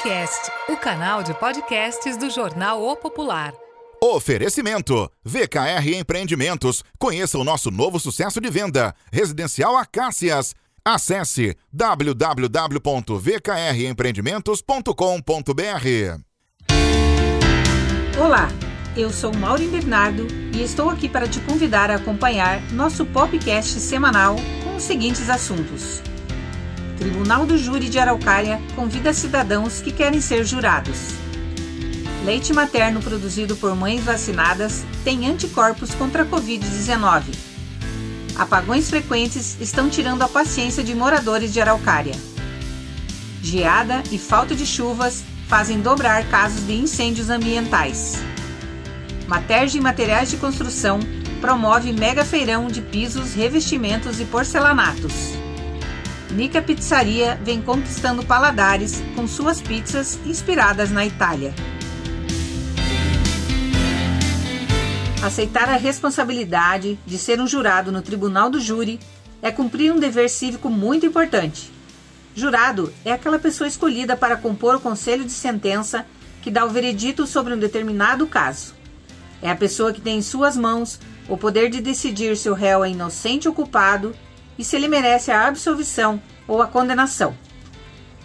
Popcast, o canal de podcasts do jornal O Popular. Oferecimento: VKR Empreendimentos. Conheça o nosso novo sucesso de venda, Residencial Acácias. Acesse www.vkrempreendimentos.com.br. Olá, eu sou Maureen Bernardo e estou aqui para te convidar a acompanhar nosso podcast semanal com os seguintes assuntos. Tribunal do Júri de Araucária convida cidadãos que querem ser jurados. Leite materno produzido por mães vacinadas tem anticorpos contra a Covid-19. Apagões frequentes estão tirando a paciência de moradores de Araucária. Geada e falta de chuvas fazem dobrar casos de incêndios ambientais. Materge Materiais de Construção promove mega feirão de pisos, revestimentos e porcelanatos. Nica Pizzaria vem conquistando paladares com suas pizzas inspiradas na Itália. Aceitar a responsabilidade de ser um jurado no tribunal do júri é cumprir um dever cívico muito importante. Jurado é aquela pessoa escolhida para compor o conselho de sentença que dá o veredito sobre um determinado caso. É a pessoa que tem em suas mãos o poder de decidir se o réu é inocente ou culpado e se ele merece a absolvição ou a condenação.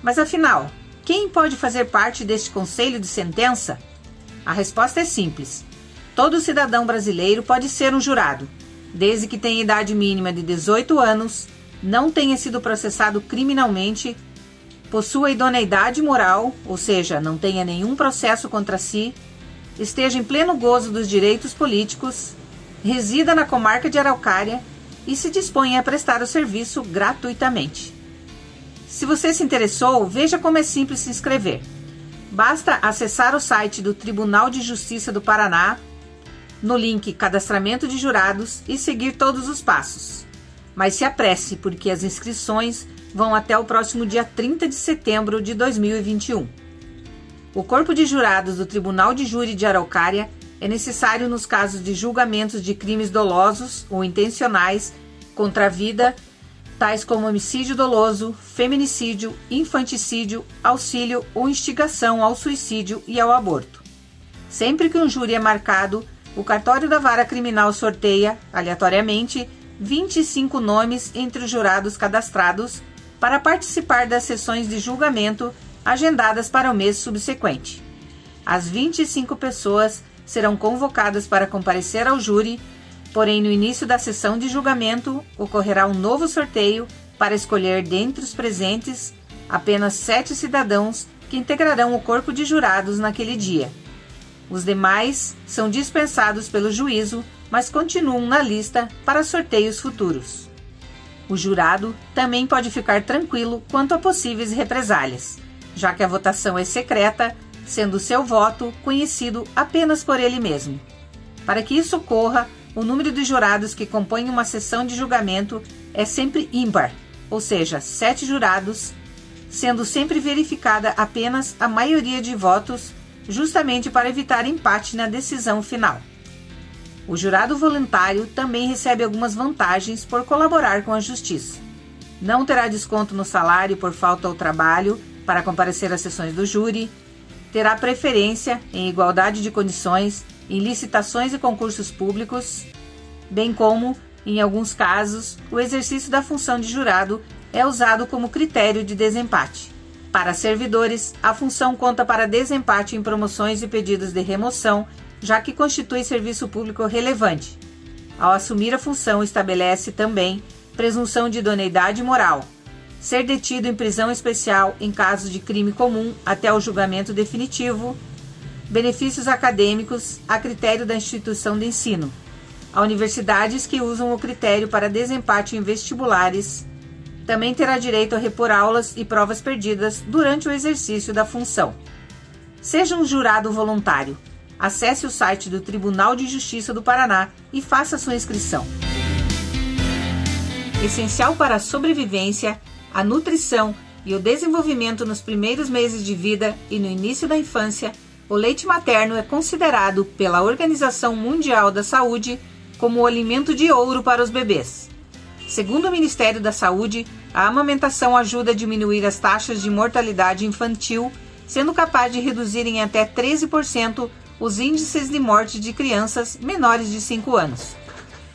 Mas afinal, quem pode fazer parte deste conselho de sentença? A resposta é simples. Todo cidadão brasileiro pode ser um jurado, desde que tenha idade mínima de 18 anos, não tenha sido processado criminalmente, possua idoneidade moral, ou seja, não tenha nenhum processo contra si, esteja em pleno gozo dos direitos políticos, resida na comarca de Araucária e se dispõe a prestar o serviço gratuitamente. Se você se interessou, veja como é simples se inscrever. Basta acessar o site do Tribunal de Justiça do Paraná, no link Cadastramento de Jurados e seguir todos os passos. Mas se apresse, porque as inscrições vão até o próximo dia 30 de setembro de 2021. O Corpo de Jurados do Tribunal de Júri de Araucária é necessário nos casos de julgamentos de crimes dolosos ou intencionais contra a vida, tais como homicídio doloso, feminicídio, infanticídio, auxílio ou instigação ao suicídio e ao aborto. Sempre que um júri é marcado, o cartório da vara criminal sorteia, aleatoriamente, 25 nomes entre os jurados cadastrados para participar das sessões de julgamento agendadas para o mês subsequente. As 25 pessoas serão convocadas para comparecer ao júri, porém, no início da sessão de julgamento, ocorrerá um novo sorteio para escolher dentre os presentes apenas sete cidadãos que integrarão o corpo de jurados naquele dia. Os demais são dispensados pelo juízo, mas continuam na lista para sorteios futuros. O jurado também pode ficar tranquilo quanto a possíveis represálias, já que a votação é secreta sendo seu voto conhecido apenas por ele mesmo. Para que isso ocorra, o número de jurados que compõem uma sessão de julgamento é sempre ímpar, ou seja, sete jurados, sendo sempre verificada apenas a maioria de votos, justamente para evitar empate na decisão final. O jurado voluntário também recebe algumas vantagens por colaborar com a justiça. Não terá desconto no salário por falta ao trabalho para comparecer às sessões do júri, terá preferência, em igualdade de condições, em licitações e concursos públicos, bem como, em alguns casos, o exercício da função de jurado é usado como critério de desempate. Para servidores, a função conta para desempate em promoções e pedidos de remoção, já que constitui serviço público relevante. Ao assumir a função, estabelece também presunção de idoneidade moral, ser detido em prisão especial em caso de crime comum até o julgamento definitivo, benefícios acadêmicos a critério da instituição de ensino. Há universidades que usam o critério para desempate em vestibulares. Também terá direito a repor aulas e provas perdidas durante o exercício da função. Seja um jurado voluntário. Acesse o site do Tribunal de Justiça do Paraná e faça sua inscrição. Essencial para a sobrevivência a nutrição e o desenvolvimento nos primeiros meses de vida e no início da infância, o leite materno é considerado pela Organização Mundial da Saúde como o alimento de ouro para os bebês. Segundo o Ministério da Saúde, a amamentação ajuda a diminuir as taxas de mortalidade infantil sendo capaz de reduzir em até 13% os índices de morte de crianças menores de 5 anos.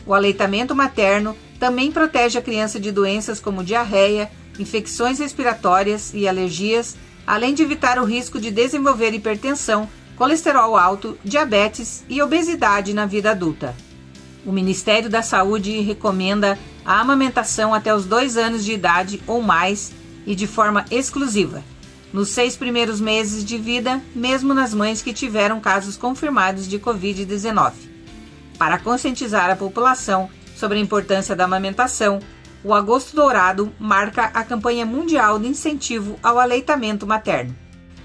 O aleitamento materno também protege a criança de doenças como diarreia, infecções respiratórias e alergias, além de evitar o risco de desenvolver hipertensão, colesterol alto, diabetes e obesidade na vida adulta. O Ministério da Saúde recomenda a amamentação até os dois anos de idade ou mais e de forma exclusiva, nos seis primeiros meses de vida, mesmo nas mães que tiveram casos confirmados de Covid-19. Para conscientizar a população sobre a importância da amamentação, o Agosto Dourado marca a campanha mundial de incentivo ao aleitamento materno.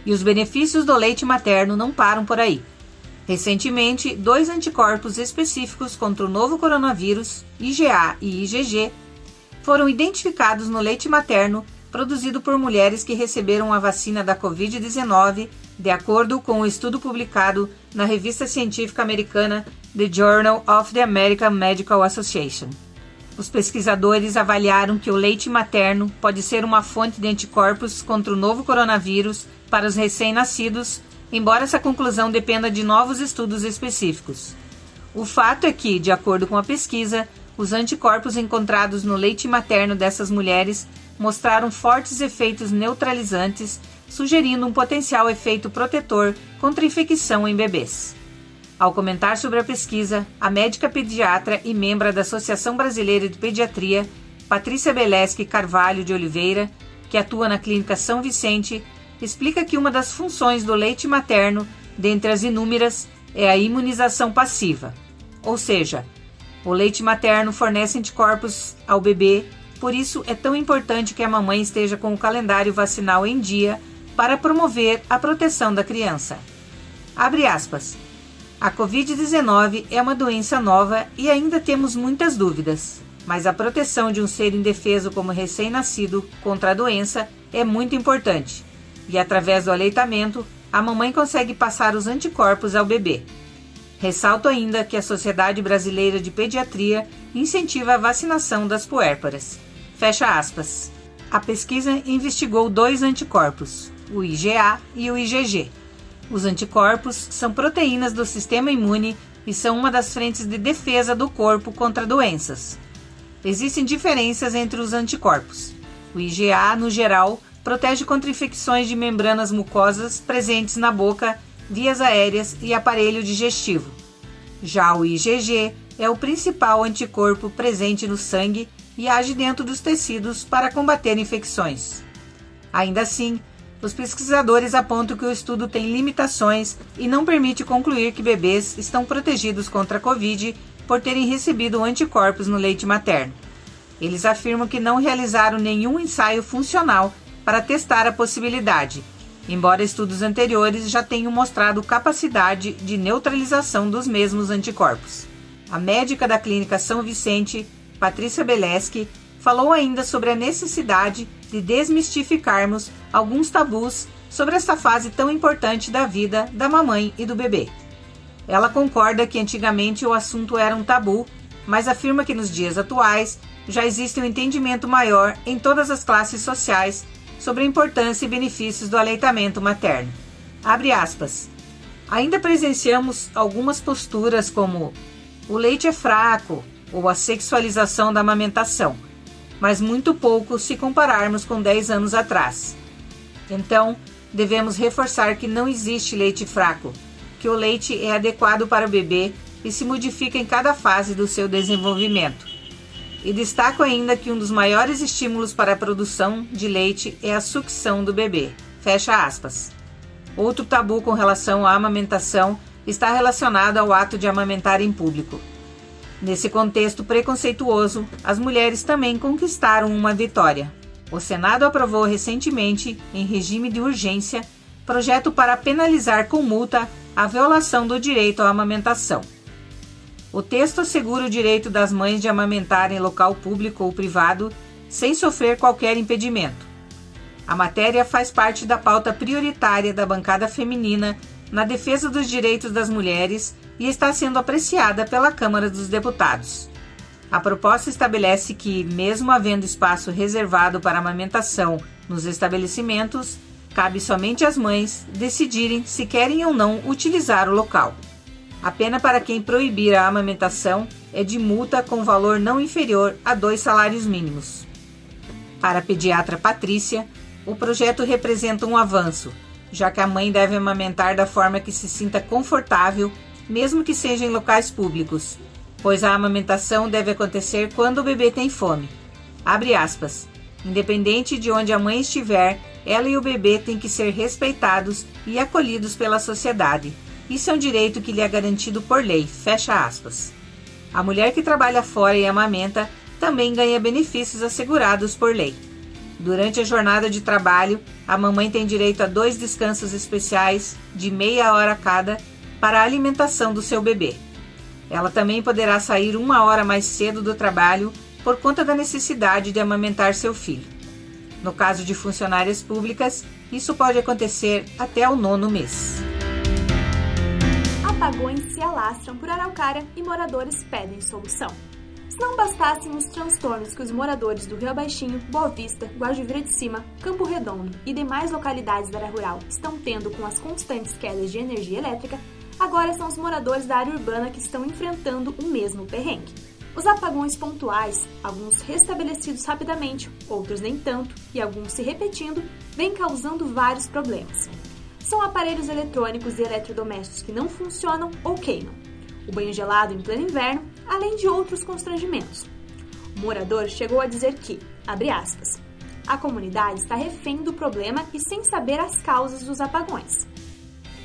E os benefícios do leite materno não param por aí. Recentemente, dois anticorpos específicos contra o novo coronavírus, IgA e IgG, foram identificados no leite materno produzido por mulheres que receberam a vacina da Covid-19, de acordo com o um estudo publicado na revista científica americana The Journal of the American Medical Association. Os pesquisadores avaliaram que o leite materno pode ser uma fonte de anticorpos contra o novo coronavírus para os recém-nascidos embora essa conclusão dependa de novos estudos específicos. O fato é que, de acordo com a pesquisa, os anticorpos encontrados no leite materno dessas mulheres mostraram fortes efeitos neutralizantes, sugerindo um potencial efeito protetor contra infecção em bebês. Ao comentar sobre a pesquisa, a médica pediatra e membro da Associação Brasileira de Pediatria, Patrícia Beleschi Carvalho de Oliveira, que atua na Clínica São Vicente, explica que uma das funções do leite materno, dentre as inúmeras, é a imunização passiva. Ou seja, o leite materno fornece anticorpos ao bebê, por isso é tão importante que a mamãe esteja com o calendário vacinal em dia para promover a proteção da criança. Abre aspas. A Covid-19 é uma doença nova e ainda temos muitas dúvidas, mas a proteção de um ser indefeso como recém-nascido contra a doença é muito importante e através do aleitamento, a mamãe consegue passar os anticorpos ao bebê. Ressalto ainda que a Sociedade Brasileira de Pediatria incentiva a vacinação das puérperas. Fecha aspas. A pesquisa investigou dois anticorpos, o IgA e o IgG. Os anticorpos são proteínas do sistema imune e são uma das frentes de defesa do corpo contra doenças. Existem diferenças entre os anticorpos. O IgA, no geral, protege contra infecções de membranas mucosas presentes na boca, vias aéreas e aparelho digestivo. Já o IgG é o principal anticorpo presente no sangue e age dentro dos tecidos para combater infecções. Ainda assim, os pesquisadores apontam que o estudo tem limitações e não permite concluir que bebês estão protegidos contra a Covid por terem recebido anticorpos no leite materno. Eles afirmam que não realizaram nenhum ensaio funcional para testar a possibilidade, embora estudos anteriores já tenham mostrado capacidade de neutralização dos mesmos anticorpos. A médica da Clínica São Vicente, Patrícia Beleschi, falou ainda sobre a necessidade de desmistificarmos alguns tabus sobre essa fase tão importante da vida da mamãe e do bebê. Ela concorda que antigamente o assunto era um tabu, mas afirma que nos dias atuais já existe um entendimento maior em todas as classes sociais sobre a importância e benefícios do aleitamento materno. Abre aspas. Ainda presenciamos algumas posturas como o leite é fraco ou a sexualização da amamentação, mas muito pouco se compararmos com 10 anos atrás. Então, devemos reforçar que não existe leite fraco, que o leite é adequado para o bebê e se modifica em cada fase do seu desenvolvimento. E destaco ainda que um dos maiores estímulos para a produção de leite é a sucção do bebê. Fecha aspas. Outro tabu com relação à amamentação está relacionado ao ato de amamentar em público. Nesse contexto preconceituoso, as mulheres também conquistaram uma vitória. O Senado aprovou recentemente, em regime de urgência, projeto para penalizar com multa a violação do direito à amamentação. O texto assegura o direito das mães de amamentar em local público ou privado sem sofrer qualquer impedimento. A matéria faz parte da pauta prioritária da bancada feminina na defesa dos direitos das mulheres e está sendo apreciada pela Câmara dos Deputados. A proposta estabelece que, mesmo havendo espaço reservado para amamentação nos estabelecimentos, Cabe somente às mães decidirem se querem ou não utilizar o local. A pena para quem proibir a amamentação é de multa com valor não inferior a dois salários mínimos. Para a pediatra Patrícia, o projeto representa um avanço, já que a mãe deve amamentar da forma que se sinta confortável, mesmo que seja em locais públicos, pois a amamentação deve acontecer quando o bebê tem fome. Abre aspas. Independente de onde a mãe estiver, ela e o bebê têm que ser respeitados e acolhidos pela sociedade. Isso é um direito que lhe é garantido por lei. Fecha aspas. A mulher que trabalha fora e amamenta também ganha benefícios assegurados por lei. Durante a jornada de trabalho, a mamãe tem direito a dois descansos especiais de meia hora cada para a alimentação do seu bebê. Ela também poderá sair uma hora mais cedo do trabalho por conta da necessidade de amamentar seu filho. No caso de funcionárias públicas, isso pode acontecer até o nono mês. Apagões se alastram por Araucária e moradores pedem solução. Se não bastassem os transtornos que os moradores do Rio Abaixinho, Boa Vista, Guajuvira de Cima, Campo Redondo e demais localidades da área rural estão tendo com as constantes quedas de energia elétrica, agora são os moradores da área urbana que estão enfrentando o mesmo perrengue. Os apagões pontuais, alguns restabelecidos rapidamente, outros nem tanto, e alguns se repetindo, vêm causando vários problemas. São aparelhos eletrônicos e eletrodomésticos que não funcionam ou queimam, o banho gelado em pleno inverno, além de outros constrangimentos. O morador chegou a dizer que, abre aspas, a comunidade está refém do problema e sem saber as causas dos apagões.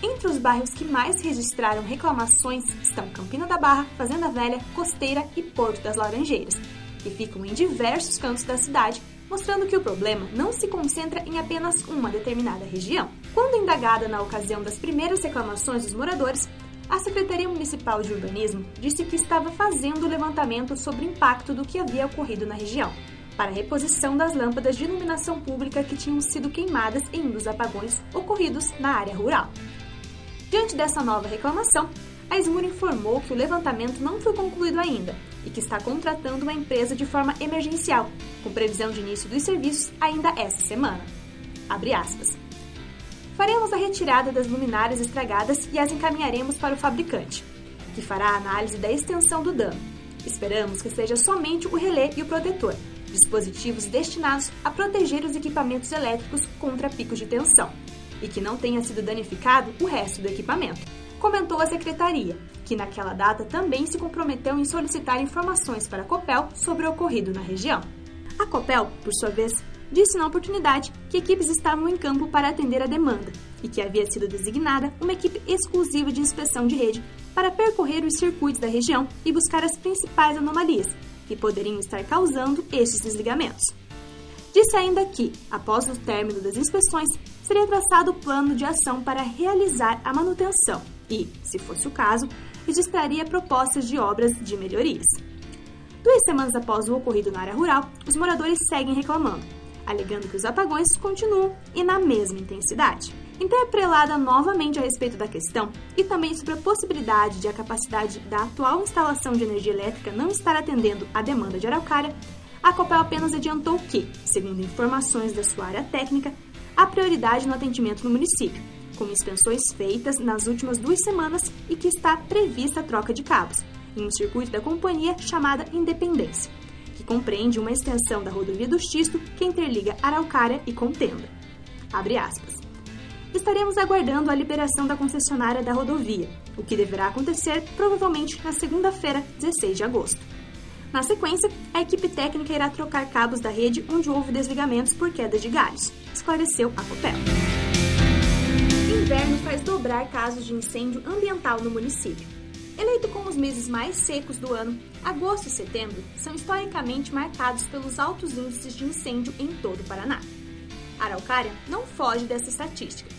Entre os bairros que mais registraram reclamações estão Campina da Barra, Fazenda Velha, Costeira e Porto das Laranjeiras, que ficam em diversos cantos da cidade, mostrando que o problema não se concentra em apenas uma determinada região. Quando indagada na ocasião das primeiras reclamações dos moradores, a Secretaria Municipal de Urbanismo disse que estava fazendo o levantamento sobre o impacto do que havia ocorrido na região, para a reposição das lâmpadas de iluminação pública que tinham sido queimadas em um dos apagões ocorridos na área rural. Diante dessa nova reclamação, a Esmur informou que o levantamento não foi concluído ainda e que está contratando uma empresa de forma emergencial, com previsão de início dos serviços ainda esta semana. Abre aspas. Faremos a retirada das luminárias estragadas e as encaminharemos para o fabricante, que fará a análise da extensão do dano. Esperamos que seja somente o relé e o protetor, dispositivos destinados a proteger os equipamentos elétricos contra picos de tensão, e que não tenha sido danificado o resto do equipamento. Comentou a secretaria, que naquela data também se comprometeu em solicitar informações para a Copel sobre o ocorrido na região. A Copel, por sua vez, disse na oportunidade que equipes estavam em campo para atender a demanda e que havia sido designada uma equipe exclusiva de inspeção de rede para percorrer os circuitos da região e buscar as principais anomalias que poderiam estar causando estes desligamentos. Disse ainda que, após o término das inspeções, seria traçado o plano de ação para realizar a manutenção e, se fosse o caso, registraria propostas de obras de melhorias. Duas semanas após o ocorrido na área rural, os moradores seguem reclamando, alegando que os apagões continuam e na mesma intensidade. Interpelada novamente a respeito da questão e também sobre a possibilidade de a capacidade da atual instalação de energia elétrica não estar atendendo à demanda de Araucária, a Copel apenas adiantou que, segundo informações da sua área técnica, há prioridade no atendimento no município, com inspeções feitas nas últimas duas semanas e que está prevista a troca de cabos, em um circuito da companhia chamada Independência compreende uma extensão da rodovia do Xisto que interliga Araucária e Contenda. Abre aspas. Estaremos aguardando a liberação da concessionária da rodovia, o que deverá acontecer provavelmente na segunda-feira, 16 de agosto. Na sequência, a equipe técnica irá trocar cabos da rede onde houve desligamentos por queda de galhos, esclareceu a Copel. Inverno faz dobrar casos de incêndio ambiental no município. Eleito como os meses mais secos do ano, agosto e setembro são historicamente marcados pelos altos índices de incêndio em todo o Paraná. A Araucária não foge dessa estatística.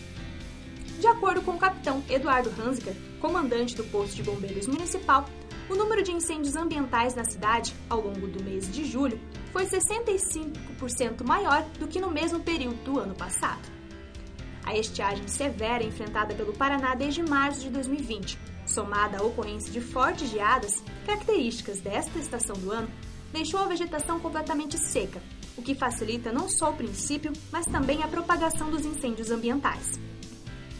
De acordo com o capitão Eduardo Hanziger, comandante do posto de bombeiros municipal, o número de incêndios ambientais na cidade ao longo do mês de julho foi 65% maior do que no mesmo período do ano passado. A estiagem severa enfrentada pelo Paraná desde março de 2020 somada à ocorrência de fortes geadas, características desta estação do ano, deixou a vegetação completamente seca, o que facilita não só o princípio, mas também a propagação dos incêndios ambientais.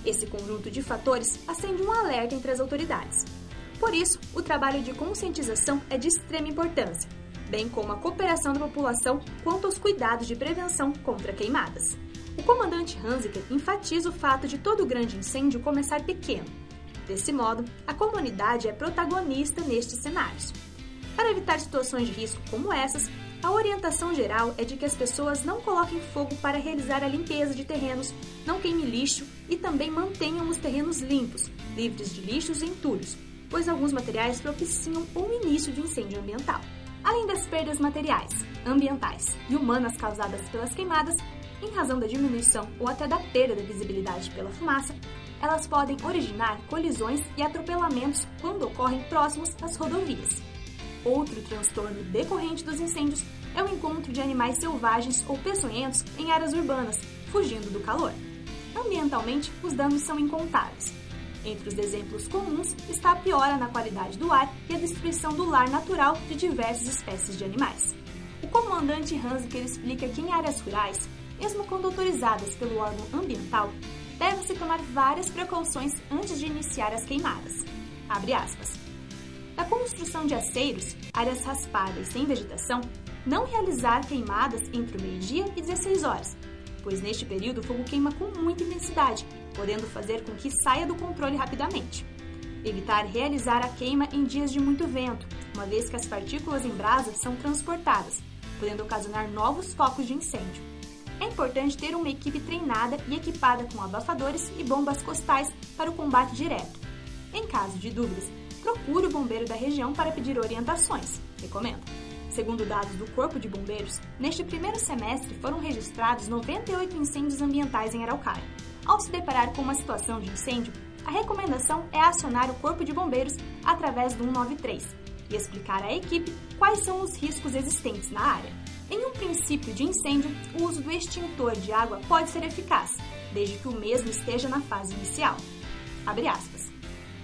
Esse conjunto de fatores acende um alerta entre as autoridades. Por isso, o trabalho de conscientização é de extrema importância, bem como a cooperação da população quanto aos cuidados de prevenção contra queimadas. O comandante Hanziker enfatiza o fato de todo grande incêndio começar pequeno. Desse modo, a comunidade é protagonista nestes cenários. Para evitar situações de risco como essas, a orientação geral é de que as pessoas não coloquem fogo para realizar a limpeza de terrenos, não queime lixo e também mantenham os terrenos limpos, livres de lixos e entulhos, pois alguns materiais propiciam o início de incêndio ambiental. Além das perdas materiais, ambientais e humanas causadas pelas queimadas, em razão da diminuição ou até da perda da visibilidade pela fumaça, elas podem originar colisões e atropelamentos quando ocorrem próximos às rodovias. Outro transtorno decorrente dos incêndios é o encontro de animais selvagens ou peçonhentos em áreas urbanas, fugindo do calor. Ambientalmente, os danos são incontáveis. Entre os exemplos comuns está a piora na qualidade do ar e a destruição do lar natural de diversas espécies de animais. O comandante Hansiker explica que em áreas rurais, mesmo quando autorizadas pelo órgão ambiental, deve-se tomar várias precauções antes de iniciar as queimadas. Abre aspas. Da construção de aceiros, áreas raspadas sem vegetação, não realizar queimadas entre o meio-dia e 16 horas, pois neste período o fogo queima com muita intensidade, podendo fazer com que saia do controle rapidamente. Evitar realizar a queima em dias de muito vento, uma vez que as partículas em brasa são transportadas, podendo ocasionar novos focos de incêndio. É importante ter uma equipe treinada e equipada com abafadores e bombas costais para o combate direto. Em caso de dúvidas, procure o bombeiro da região para pedir orientações, recomenda. Segundo dados do Corpo de Bombeiros, neste primeiro semestre foram registrados 98 incêndios ambientais em Araucária. Ao se deparar com uma situação de incêndio, a recomendação é acionar o Corpo de Bombeiros através do 193 e explicar à equipe quais são os riscos existentes na área. Em um princípio de incêndio, o uso do extintor de água pode ser eficaz, desde que o mesmo esteja na fase inicial.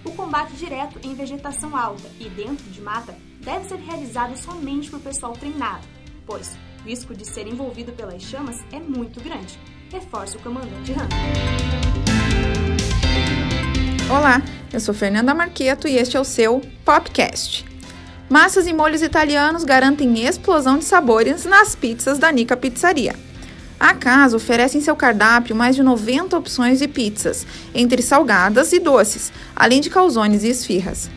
O combate direto em vegetação alta e dentro de mata deve ser realizado somente por pessoal treinado, pois o risco de ser envolvido pelas chamas é muito grande, reforça o comandante Han. Olá, eu sou Fernanda Marqueto e este é o seu Popcast. Massas e molhos italianos garantem explosão de sabores nas pizzas da Nica Pizzaria. A casa oferece em seu cardápio mais de 90 opções de pizzas, entre salgadas e doces, além de calzones e esfirras.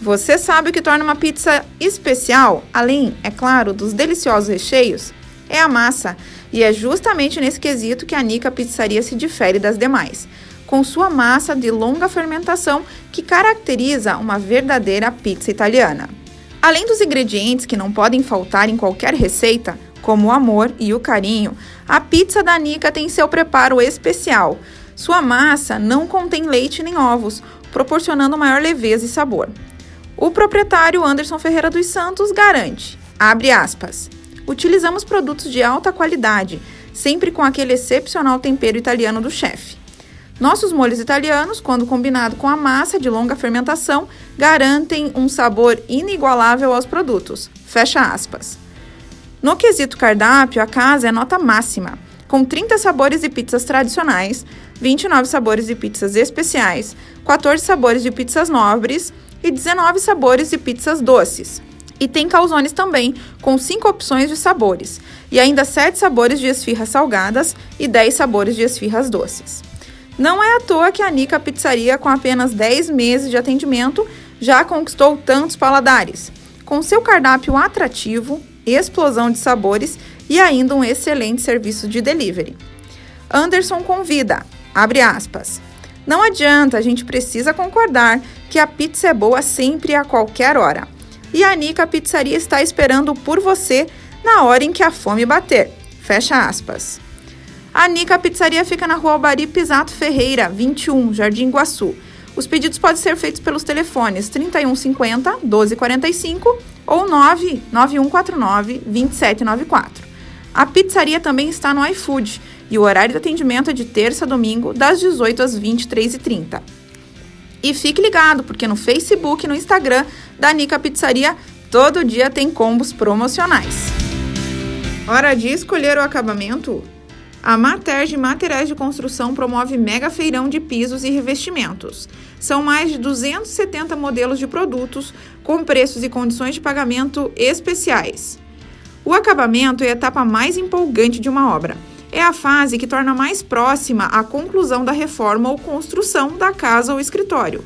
Você sabe o que torna uma pizza especial, além, é claro, dos deliciosos recheios? É a massa, e é justamente nesse quesito que a Nica Pizzaria se difere das demais, com sua massa de longa fermentação que caracteriza uma verdadeira pizza italiana. Além dos ingredientes que não podem faltar em qualquer receita, como o amor e o carinho, a pizza da Nica tem seu preparo especial. Sua massa não contém leite nem ovos, proporcionando maior leveza e sabor. O proprietário Anderson Ferreira dos Santos garante, abre aspas, utilizamos produtos de alta qualidade, sempre com aquele excepcional tempero italiano do chefe. Nossos molhos italianos, quando combinado com a massa de longa fermentação, garantem um sabor inigualável aos produtos. Fecha aspas. No quesito cardápio, a casa é nota máxima, com 30 sabores de pizzas tradicionais, 29 sabores de pizzas especiais, 14 sabores de pizzas nobres e 19 sabores de pizzas doces. E tem calzones também, com 5 opções de sabores, e ainda 7 sabores de esfirras salgadas e 10 sabores de esfirras doces. Não é à toa que a Nica Pizzaria, com apenas 10 meses de atendimento, já conquistou tantos paladares. Com seu cardápio atrativo, explosão de sabores e ainda um excelente serviço de delivery. Anderson convida, abre aspas. Não adianta, a gente precisa concordar que a pizza é boa sempre e a qualquer hora. E a Nica Pizzaria está esperando por você na hora em que a fome bater. Fecha aspas. A Nica Pizzaria fica na rua Albari Pisato Ferreira, 21, Jardim Iguaçu. Os pedidos podem ser feitos pelos telefones 3150 1245 ou 99149 2794. A pizzaria também está no iFood e o horário de atendimento é de terça a domingo, das 18 às 23h30. E fique ligado, porque no Facebook e no Instagram da Nica Pizzaria todo dia tem combos promocionais. Hora de escolher o acabamento? A Materge Materiais de Construção promove mega feirão de pisos e revestimentos. São mais de 270 modelos de produtos com preços e condições de pagamento especiais. O acabamento é a etapa mais empolgante de uma obra. É a fase que torna mais próxima a conclusão da reforma ou construção da casa ou escritório.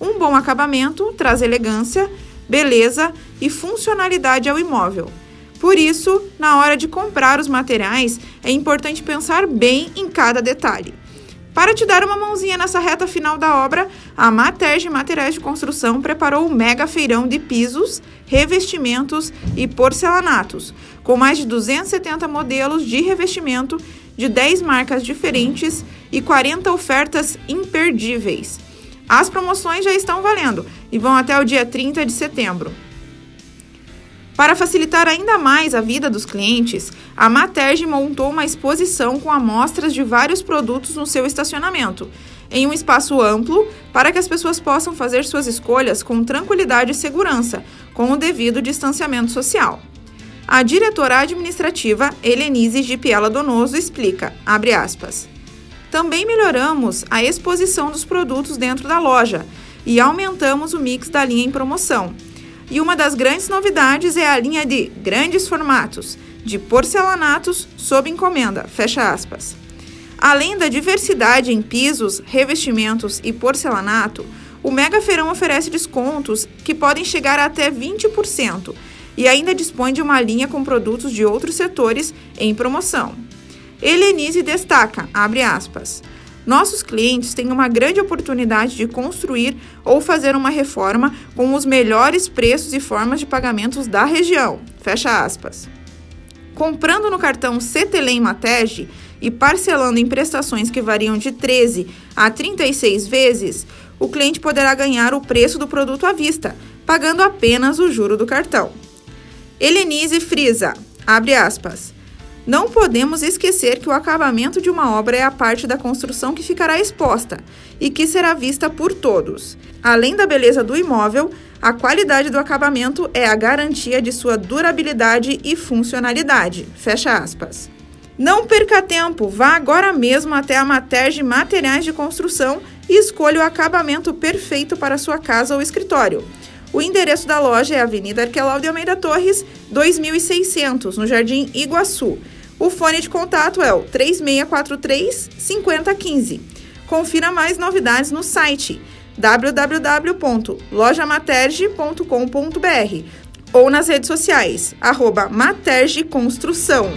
Um bom acabamento traz elegância, beleza e funcionalidade ao imóvel. Por isso, na hora de comprar os materiais, é importante pensar bem em cada detalhe. Para te dar uma mãozinha nessa reta final da obra, a Materge Materiais de Construção preparou um mega feirão de pisos, revestimentos e porcelanatos, com mais de 270 modelos de revestimento de 10 marcas diferentes e 40 ofertas imperdíveis. As promoções já estão valendo e vão até o dia 30 de setembro. Para facilitar ainda mais a vida dos clientes, a Materge montou uma exposição com amostras de vários produtos no seu estacionamento, em um espaço amplo, para que as pessoas possam fazer suas escolhas com tranquilidade e segurança, com o devido distanciamento social. A diretora administrativa, Helenise Gipiela Donoso, explica, aspas, Também melhoramos a exposição dos produtos dentro da loja e aumentamos o mix da linha em promoção, e uma das grandes novidades é a linha de grandes formatos, de porcelanatos sob encomenda, fecha aspas. Além da diversidade em pisos, revestimentos e porcelanato, o Mega Feirão oferece descontos que podem chegar a até 20% e ainda dispõe de uma linha com produtos de outros setores em promoção. Helenise destaca, abre aspas, nossos clientes têm uma grande oportunidade de construir ou fazer uma reforma com os melhores preços e formas de pagamentos da região. Fecha aspas. Comprando no cartão CTLEM Matege e parcelando em prestações que variam de 13 a 36 vezes, o cliente poderá ganhar o preço do produto à vista, pagando apenas o juro do cartão. Helenise frisa, abre aspas, não podemos esquecer que o acabamento de uma obra é a parte da construção que ficará exposta e que será vista por todos. Além da beleza do imóvel, a qualidade do acabamento é a garantia de sua durabilidade e funcionalidade. Fecha aspas. Não perca tempo, vá agora mesmo até a Materge Materiais de Construção e escolha o acabamento perfeito para sua casa ou escritório. O endereço da loja é Avenida Arquelau de Almeida Torres, 2600, no Jardim Iguaçu. O fone de contato é o 3643 5015. Confira mais novidades no site www.lojamaterge.com.br ou nas redes sociais, arroba Materge Construção.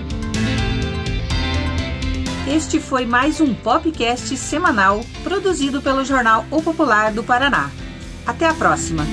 Este foi mais um podcast semanal produzido pelo jornal O Popular do Paraná. Até a próxima!